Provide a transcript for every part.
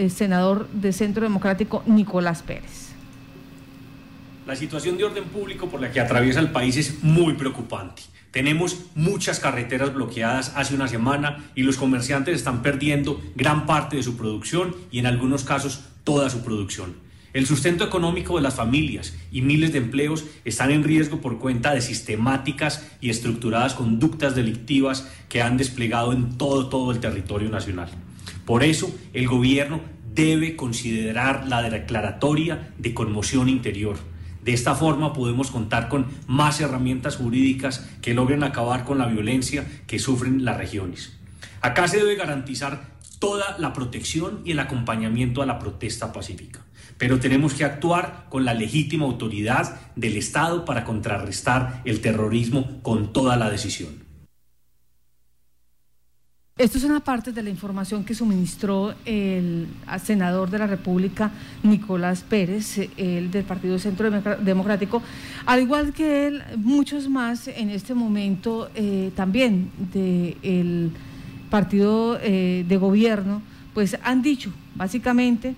eh, senador de Centro Democrático, Nicolás Pérez. La situación de orden público por la que atraviesa el país es muy preocupante. Tenemos muchas carreteras bloqueadas hace una semana y los comerciantes están perdiendo gran parte de su producción y en algunos casos toda su producción. El sustento económico de las familias y miles de empleos están en riesgo por cuenta de sistemáticas y estructuradas conductas delictivas que han desplegado en todo, todo el territorio nacional. Por eso, el gobierno debe considerar la declaratoria de conmoción interior de esta forma podemos contar con más herramientas jurídicas que logren acabar con la violencia que sufren las regiones. Acá se debe garantizar toda la protección y el acompañamiento a la protesta pacífica, pero tenemos que actuar con la legítima autoridad del Estado para contrarrestar el terrorismo con toda la decisión. Esto es una parte de la información que suministró el senador de la República, Nicolás Pérez, el del Partido Centro Democrático, al igual que él, muchos más en este momento eh, también del partido eh, de gobierno, pues han dicho básicamente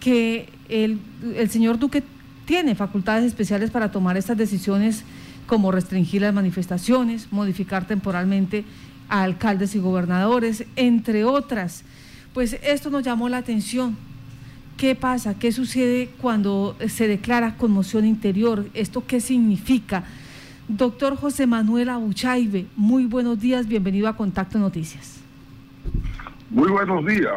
que el, el señor Duque tiene facultades especiales para tomar estas decisiones como restringir las manifestaciones, modificar temporalmente a alcaldes y gobernadores, entre otras. Pues esto nos llamó la atención. ¿Qué pasa? ¿Qué sucede cuando se declara conmoción interior? ¿Esto qué significa? Doctor José Manuel Abuchaibe, muy buenos días, bienvenido a Contacto Noticias. Muy buenos días,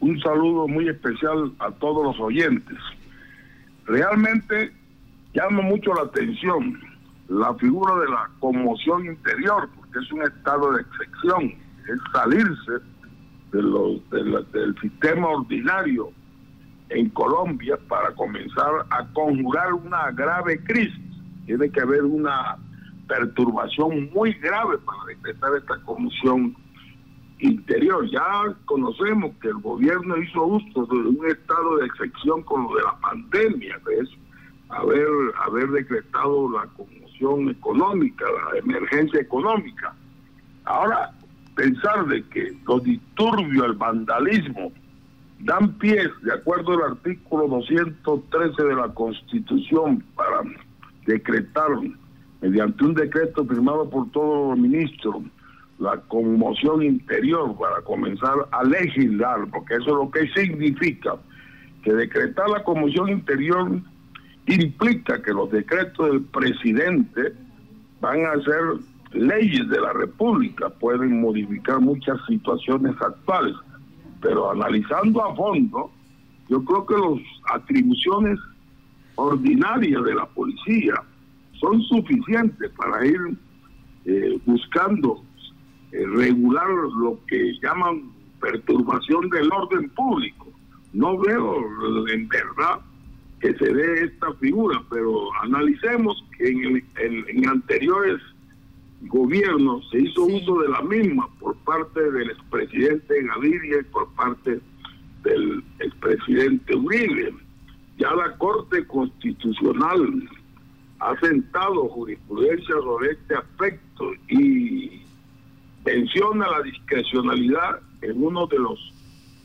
un saludo muy especial a todos los oyentes. Realmente llama mucho la atención la figura de la conmoción interior, es un estado de excepción, es salirse de los, del sistema ordinario en Colombia para comenzar a conjurar una grave crisis. Tiene que haber una perturbación muy grave para decretar esta conmoción interior. Ya conocemos que el gobierno hizo uso de un estado de excepción con lo de la pandemia, es haber, haber decretado la conmoción económica, la emergencia económica. Ahora, pensar de que los disturbios, el vandalismo, dan pie, de acuerdo al artículo 213 de la Constitución, para decretar, mediante un decreto firmado por todos los ministros, la conmoción interior para comenzar a legislar, porque eso es lo que significa, que decretar la conmoción interior implica que los decretos del presidente van a ser leyes de la República, pueden modificar muchas situaciones actuales, pero analizando a fondo, yo creo que las atribuciones ordinarias de la policía son suficientes para ir eh, buscando eh, regular lo que llaman perturbación del orden público. No veo en verdad que se dé esta figura, pero analicemos que en, en, anteriores gobiernos se hizo uso de la misma por parte del expresidente Gaviria y por parte del expresidente Uribe. Ya la Corte Constitucional ha sentado jurisprudencia sobre este aspecto y menciona la discrecionalidad en uno de los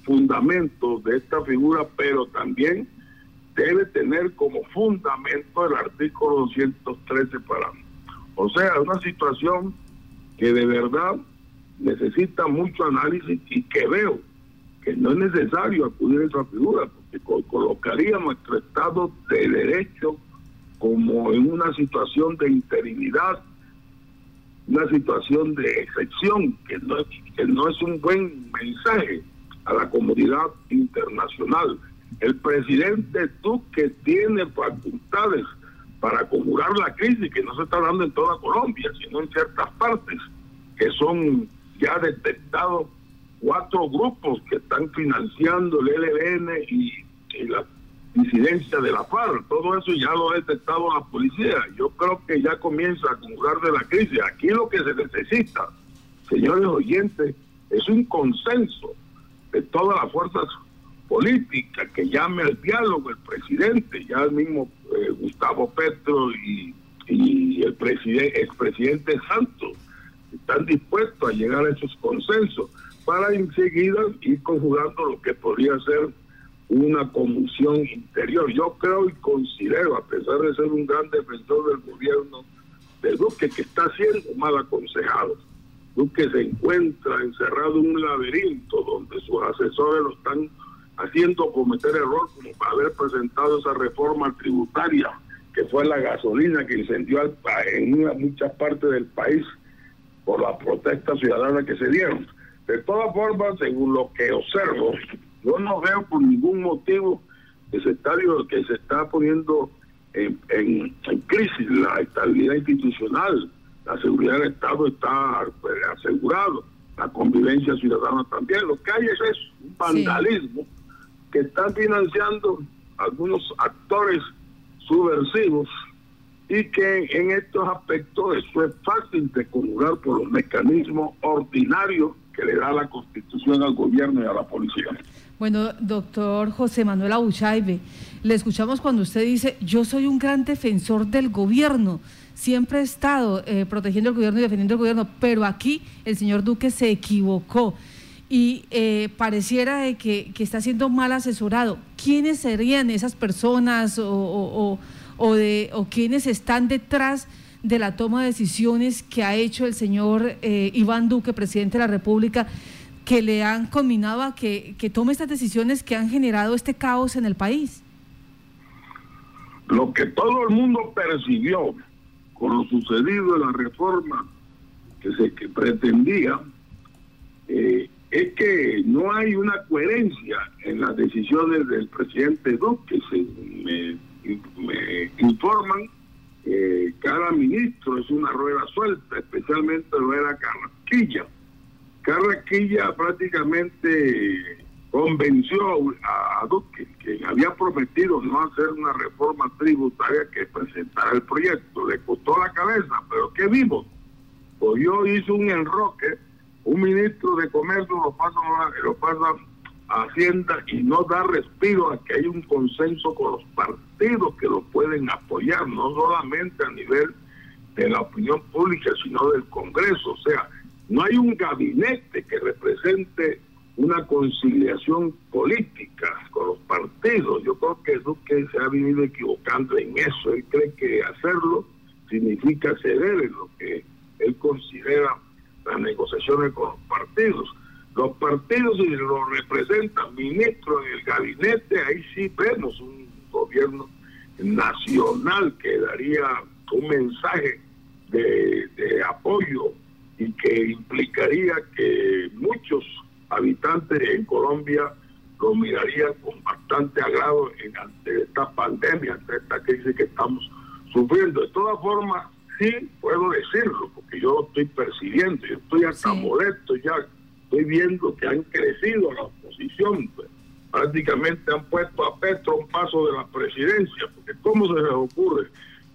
fundamentos de esta figura, pero también debe tener como fundamento el artículo 213 para o sea una situación que de verdad necesita mucho análisis y que veo que no es necesario acudir a esa figura porque colocaría nuestro estado de derecho como en una situación de interinidad una situación de excepción que no que no es un buen mensaje a la comunidad internacional el presidente Duque tiene facultades para conjurar la crisis que no se está dando en toda Colombia, sino en ciertas partes, que son ya detectados cuatro grupos que están financiando el ELN y, la disidencia de la FARC. Todo eso ya lo ha detectado la policía. Yo creo que ya comienza a conjurar de la crisis. Aquí lo que se necesita, señores oyentes, es un consenso de todas las fuerzas política, que llame al diálogo el presidente, ya el mismo eh, Gustavo Petro y, el presidente, expresidente Santos están dispuestos a llegar a esos consensos, para enseguida ir conjugando lo que podría ser una conmoción interior. Yo creo y considero, a pesar de ser un gran defensor del gobierno de Duque, que está siendo mal aconsejado. Duque se encuentra encerrado en un laberinto donde sus asesores lo están haciendo cometer error como para haber presentado esa reforma tributaria que fue la gasolina que incendió en muchas partes del país por la protesta ciudadana que se dieron. De todas formas, según lo que observo, yo no veo por ningún motivo que se está, que se está poniendo en, crisis la estabilidad institucional. La seguridad del Estado está pues, asegurado, la convivencia ciudadana también. Lo que hay es eso, un vandalismo que están financiando algunos actores subversivos y que en estos aspectos eso es fácil de conjugar por los mecanismos ordinarios que le da la Constitución al gobierno y a la policía. Bueno, doctor José Manuel Abuchaibe, le escuchamos cuando usted dice, yo soy un gran defensor del gobierno, siempre he estado eh, protegiendo el gobierno y defendiendo el gobierno, pero aquí el señor Duque se equivocó y eh, pareciera de que, está siendo mal asesorado. ¿Quiénes serían esas personas o o, de, o quienes están detrás de la toma de decisiones que ha hecho el señor eh, Iván Duque, presidente de la República, que le han combinado a que, que tome estas decisiones que han generado este caos en el país? Lo que todo el mundo percibió con lo sucedido en la reforma que se que pretendía eh, es que no hay una coherencia en las decisiones del presidente Duque. Se, me me informan que cada ministro es una rueda suelta, especialmente era Carrasquilla. Carrasquilla prácticamente convenció a, Duque, que había prometido no hacer una reforma tributaria que presentara el proyecto. Le costó la cabeza, pero ¿qué vimos? Pues yo hice un enroque, un ministro de comercio lo pasa, lo pasa Hacienda y no da respiro a que hay un consenso con los partidos que lo pueden apoyar, no solamente a nivel de la opinión pública, sino del Congreso. O sea, no hay un gabinete que represente una conciliación política con los partidos. Yo creo que Duque se ha venido equivocando en eso. Él cree que hacerlo significa ceder en lo que él considera las negociaciones con los partidos los partidos y los representan ministros en el gabinete, ahí sí vemos un gobierno nacional que daría un mensaje de, apoyo y que implicaría que muchos habitantes en Colombia lo mirarían con bastante agrado en, ante esta pandemia, ante esta crisis que estamos sufriendo. De todas formas, sí puedo decirlo, porque yo lo estoy percibiendo, yo estoy hasta molesto ya estoy viendo que han crecido la oposición, pues. prácticamente han puesto a Petro un paso de la presidencia, porque ¿cómo se les ocurre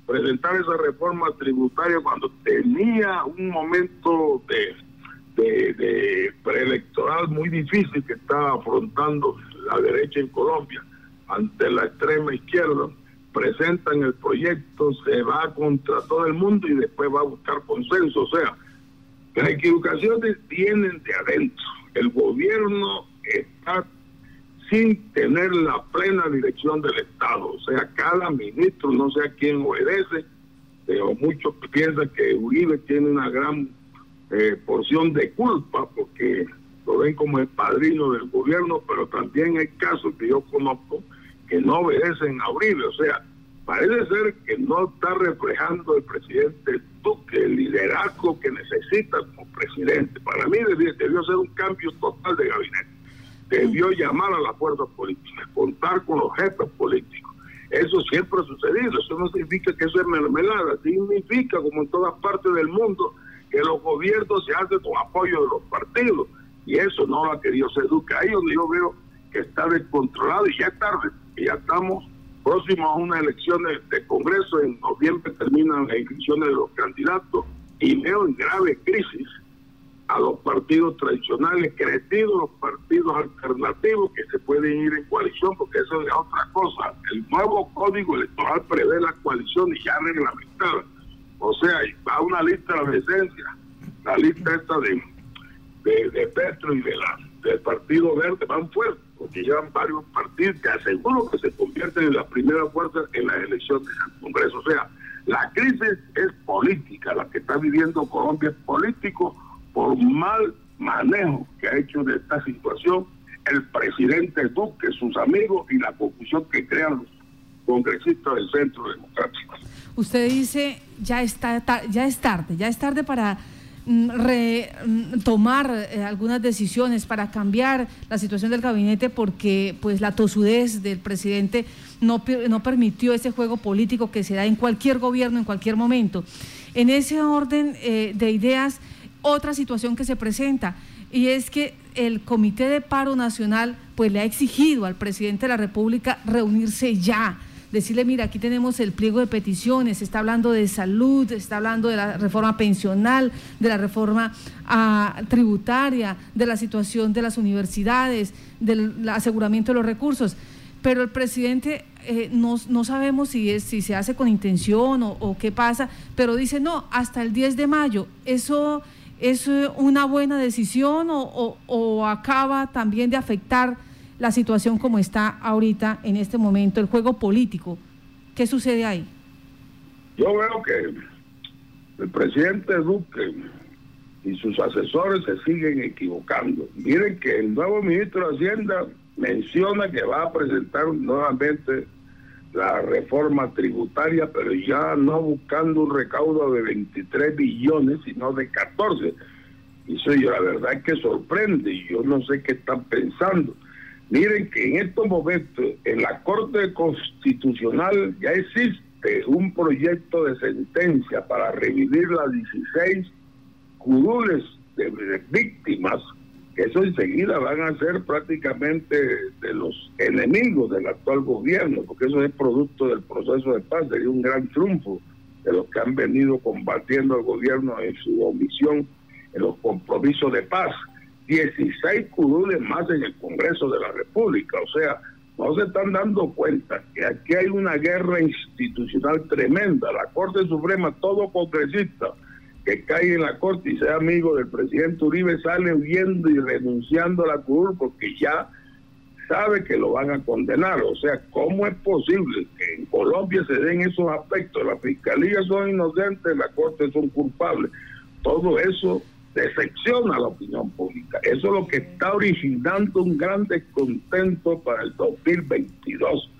presentar esa reforma tributaria cuando tenía un momento de, de, preelectoral muy difícil que estaba afrontando la derecha en Colombia ante la extrema izquierda? Presentan el proyecto, se va contra todo el mundo y después va a buscar consenso. O sea, las equivocaciones vienen de adentro. El gobierno está sin tener la plena dirección del Estado. O sea, cada ministro, no sé a quién obedece, pero muchos piensan que Uribe tiene una gran eh, porción de culpa porque lo ven como el padrino del gobierno, pero también hay casos que yo conozco que no obedecen a Uribe. O sea, parece ser que no está reflejando el presidente Duque el liderazgo que necesita como presidente. Para mí debió, debió ser un cambio total de gabinete. Debió llamar a las fuerzas políticas, contar con los jefes políticos. Eso siempre ha sucedido. Eso no significa que eso es mermelada. Significa, como en todas partes del mundo, que los gobiernos se hacen con apoyo de los partidos. Y eso no lo ha querido ser Duque. Ahí donde yo veo que está descontrolado y ya es tarde. Ya estamos próximo a unas elecciones de Congreso, en noviembre terminan las inscripciones de los candidatos y veo en grave crisis a los partidos tradicionales crecidos, los partidos alternativos que se pueden ir en coalición, porque eso es otra cosa. El nuevo código electoral prevé la coalición y ya reglamentada. O sea, va una lista de la la lista esta de, de, Petro y de la, del Partido Verde van fuertes, porque llevan varios partidos que aseguro que se convierten en la primera fuerza en las elecciones al Congreso. O sea, la crisis es política, la que está viviendo Colombia es político por mal manejo que ha hecho de esta situación el presidente Duque, sus amigos y la confusión que crean los congresistas del Centro Democrático. Usted dice, ya, está, ya es tarde, ya es tarde para mm, mm, tomar eh, algunas decisiones para cambiar la situación del gabinete porque pues la tosudez del presidente no, no permitió ese juego político que se da en cualquier gobierno en cualquier momento. En ese orden eh, de ideas, otra situación que se presenta y es que el Comité de Paro Nacional pues le ha exigido al presidente de la República reunirse ya, decirle, mira, aquí tenemos el pliego de peticiones, está hablando de salud, está hablando de la reforma pensional, de la reforma ah, tributaria, de la situación de las universidades, del aseguramiento de los recursos. Pero el presidente eh, no, sabemos si, es, si se hace con intención o, o qué pasa, pero dice, no, hasta el 10 de mayo. Eso ¿Es una buena decisión o, acaba también de afectar la situación como está ahorita en este momento, el juego político? ¿Qué sucede ahí? Yo veo que el presidente Duque y sus asesores se siguen equivocando. Miren que el nuevo ministro de Hacienda menciona que va a presentar nuevamente la reforma tributaria, pero ya no buscando un recaudo de 23 billones, sino de 14. Y eso yo la verdad es que sorprende y yo no sé qué están pensando. Miren que en estos momentos en la Corte Constitucional ya existe un proyecto de sentencia para revivir las 16 curules de víctimas eso enseguida van a ser prácticamente de los enemigos del actual gobierno, porque eso es producto del proceso de paz, sería un gran triunfo de los que han venido combatiendo al gobierno en su omisión en los compromisos de paz. 16 curules más en el Congreso de la República, o sea, no se están dando cuenta que aquí hay una guerra institucional tremenda. La Corte Suprema, todo congresista, que caiga en la corte y sea amigo del presidente Uribe sale huyendo y renunciando a la curul porque ya sabe que lo van a condenar. O sea, ¿cómo es posible que en Colombia se den esos aspectos? La fiscalía son inocentes, la corte son culpables. Todo eso decepciona a la opinión pública. Eso es lo que está originando un gran descontento para el 2022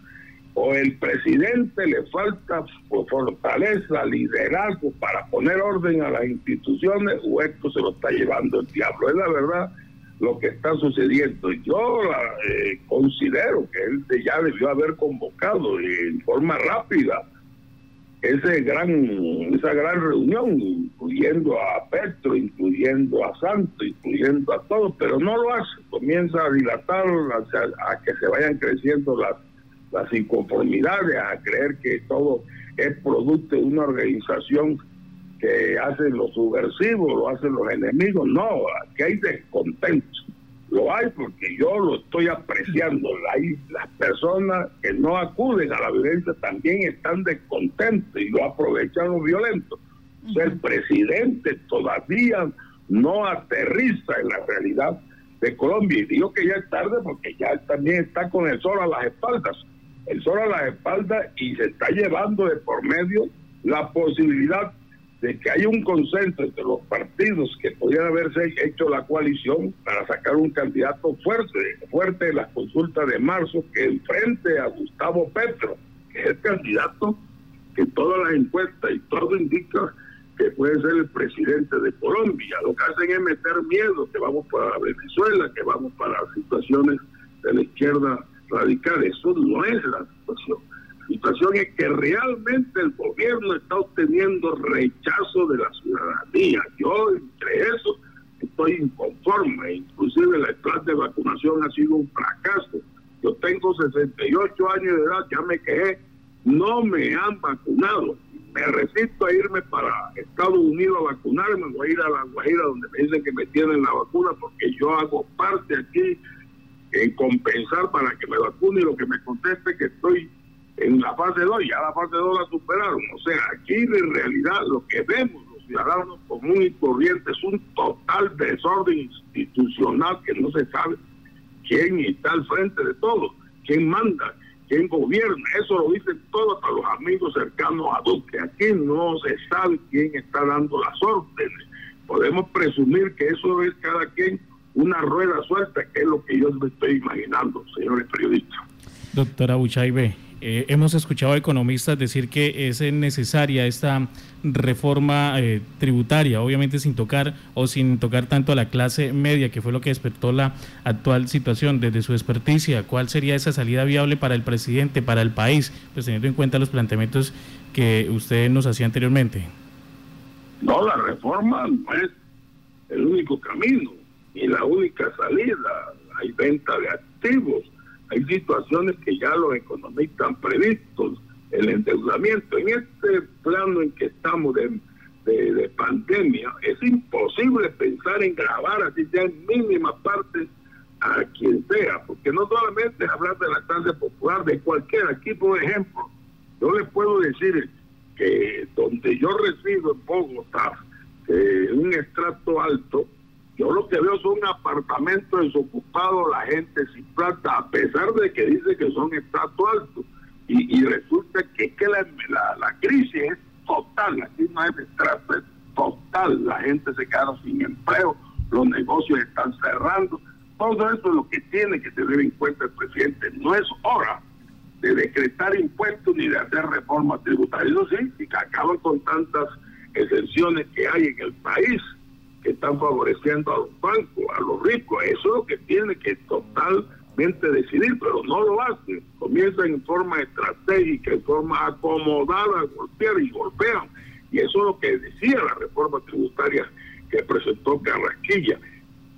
o el presidente le falta fortaleza, liderazgo para poner orden a las instituciones o esto se lo está llevando el diablo. Es la verdad lo que está sucediendo. Yo eh, considero que él ya debió haber convocado en forma rápida ese gran, esa gran reunión, incluyendo a Petro, incluyendo a Santos, incluyendo a todos, pero no lo hace. Comienza a dilatar, a que se vayan creciendo las las inconformidades, a creer que todo es producto de una organización que hace los subversivos, lo hacen los enemigos. No, aquí hay descontento. Lo hay porque yo lo estoy apreciando. Hay, las personas que no acuden a la violencia también están descontentos y lo aprovechan los violentos. el presidente todavía no aterriza en la realidad de Colombia. Y digo que ya es tarde porque ya también está con el sol a las espaldas el sol a la espalda y se está llevando de por medio la posibilidad de que haya un consenso entre los partidos que podrían haberse hecho la coalición para sacar un candidato fuerte, fuerte en las consultas de marzo que enfrente a Gustavo Petro, que es el candidato que todas las encuestas y todo indica que puede ser el presidente de Colombia. Lo que hacen es meter miedo, que vamos para Venezuela, que vamos para situaciones de la izquierda radical. Eso no es la situación. Situación es que realmente el gobierno está obteniendo rechazo de la ciudadanía. Yo, entre eso, estoy inconforme. Inclusive el plan de vacunación ha sido un fracaso. Yo tengo 68 años de edad, ya me quejé, no me han vacunado. Me resisto a irme para Estados Unidos a vacunarme, voy a ir a la Guajira donde me dicen que me tienen la vacuna porque yo hago parte aquí en compensar para que me vacune y lo que me conteste que estoy en la fase 2, ya la fase 2 la superaron. O sea, aquí en realidad lo que vemos los ciudadano común y corriente. Es un total desorden institucional que no se sabe quién está al frente de todo, quién manda, quién gobierna. Eso lo dicen todos los amigos cercanos a Duque. Aquí no se sabe quién está dando las órdenes. Podemos presumir que eso es cada quien una rueda suelta, que es lo que yo me estoy imaginando, señores periodistas. Doctora Buchaibe, eh, hemos escuchado a economistas decir que es necesaria esta reforma eh, tributaria, obviamente sin tocar o sin tocar tanto a la clase media, que fue lo que despertó la actual situación desde su experticia. ¿Cuál sería esa salida viable para el presidente, para el país, pues teniendo en cuenta los planteamientos que usted nos hacía anteriormente? No, la reforma no es el único camino ni la única salida. Hay venta de activos hay situaciones que ya los economistas han previsto, el endeudamiento. En este plano en que estamos de, de, pandemia, es imposible pensar en grabar así ya en mínima parte a quien sea, porque no solamente hablar de la clase popular, de cualquiera. Aquí, por ejemplo, yo le puedo decir que donde yo resido en Bogotá, un estrato alto, yo lo que veo son apartamentos desocupados, la gente sin plata, a pesar de que dice que son estrato alto. Y, resulta que, que la, la, crisis es total, aquí no es estrato, es total. La gente se queda sin empleo, los negocios están cerrando. Todo eso es lo que tiene que tener en cuenta el presidente. No es hora de decretar impuestos ni de hacer reformas tributarias. Eso sí, y que acaban con tantas exenciones que hay en el país están favoreciendo a los bancos, a los ricos. Eso es lo que tiene que totalmente decidir, pero no lo hace. Comienzan en forma estratégica, en forma acomodada golpear y golpean. Y eso es lo que decía la reforma tributaria que presentó Carrasquilla.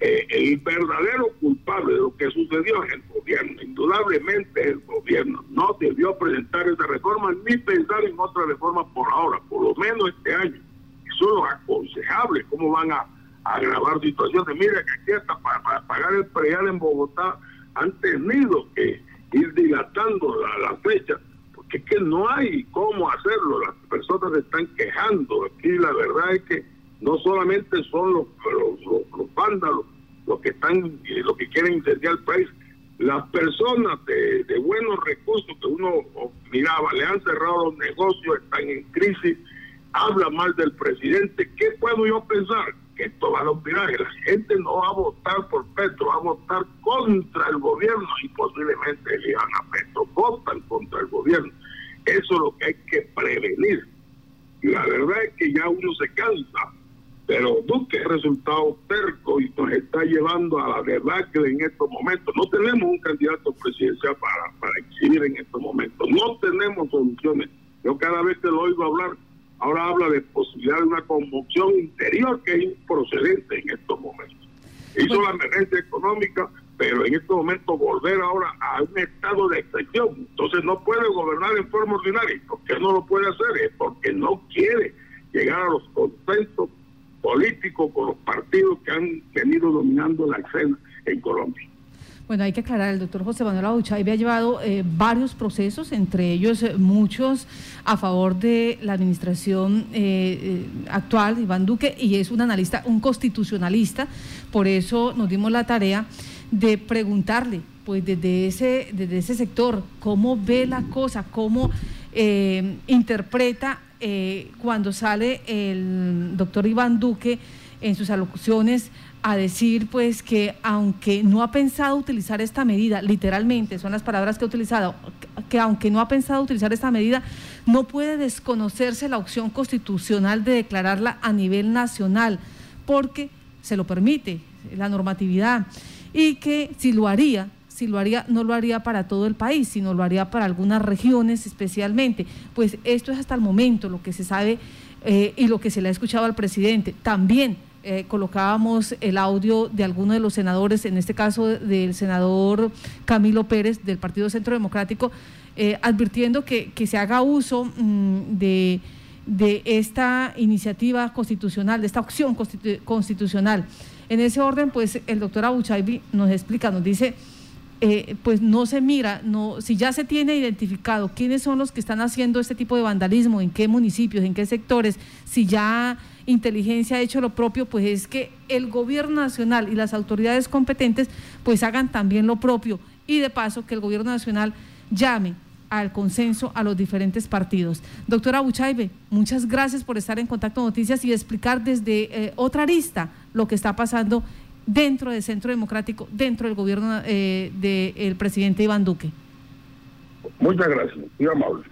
Eh, el verdadero culpable de lo que sucedió es el gobierno, indudablemente el gobierno. No debió presentar esa reforma ni pensar en otra reforma por ahora, por lo menos este año. Eso es aconsejable, cómo van a agravar situaciones. Mira que aquí hasta para, pagar el predial en Bogotá han tenido que ir dilatando la, fecha, porque es que no hay cómo hacerlo. Las personas se están quejando. Aquí la verdad es que no solamente son los, los, los, vándalos los que están, los que quieren incendiar el país, las personas de, de, buenos recursos que uno miraba, le han cerrado los negocios, están en crisis, habla mal del presidente. ¿Qué puedo yo pensar? Esto va a un viraje. La gente no va a votar por Petro, va a votar contra el gobierno y posiblemente elijan a Petro. Votan contra el gobierno. Eso es lo que hay que prevenir. Y la verdad es que ya uno se cansa. Pero Duque ha resultado terco y nos está llevando a la debacle en estos momentos. No tenemos un candidato presidencial para, para exhibir en estos momentos. No tenemos soluciones. Yo cada vez que lo oigo hablar, ahora habla de posibilidad de una conmoción interior que es improcedente en estos momentos. Hizo la emergencia económica, momentos volver ahora a un estado de excepción. Entonces no puede gobernar en forma ordinaria. ¿Por qué no lo puede hacer? Es porque no quiere llegar a los consensos políticos con los partidos que han venido dominando la escena en Colombia. Bueno, hay que aclarar, el doctor José Manuel Abuchay había llevado eh, varios procesos, entre ellos eh, muchos a favor de la administración eh, actual, Iván Duque, y es un analista, un constitucionalista, por eso nos dimos la tarea de preguntarle, pues desde ese, desde ese sector, cómo ve la cosa, cómo interpreta cuando sale el doctor Iván Duque en sus alocuciones a decir pues que aunque no ha pensado utilizar esta medida, literalmente son las palabras que ha utilizado, que aunque no ha pensado utilizar esta medida, no puede desconocerse la opción constitucional de declararla a nivel nacional, porque se lo permite la normatividad, y que si lo haría, si lo haría, no lo haría para todo el país, sino lo haría para algunas regiones especialmente. Pues esto es hasta el momento lo que se sabe eh, y lo que se le ha escuchado al presidente. También eh, colocábamos el audio de algunos de los senadores, en este caso del senador Camilo Pérez del Partido Centro Democrático, eh, advirtiendo que, se haga uso mm, de, esta iniciativa constitucional, de esta opción constitucional. En ese orden, pues el doctor Abuchaibi nos explica, nos dice eh, pues no se mira, no, si ya se tiene identificado quiénes son los que están haciendo este tipo de vandalismo, en qué municipios, en qué sectores, si ya inteligencia ha hecho lo propio, pues es que el gobierno nacional y las autoridades competentes pues hagan también lo propio y de paso que el gobierno nacional llame al consenso a los diferentes partidos. Doctora Buchaibe, muchas gracias por estar en Contacto Noticias y explicar desde eh, otra arista lo que está pasando dentro del Centro Democrático, dentro del gobierno eh, del presidente Iván Duque. Muchas gracias, muy amable.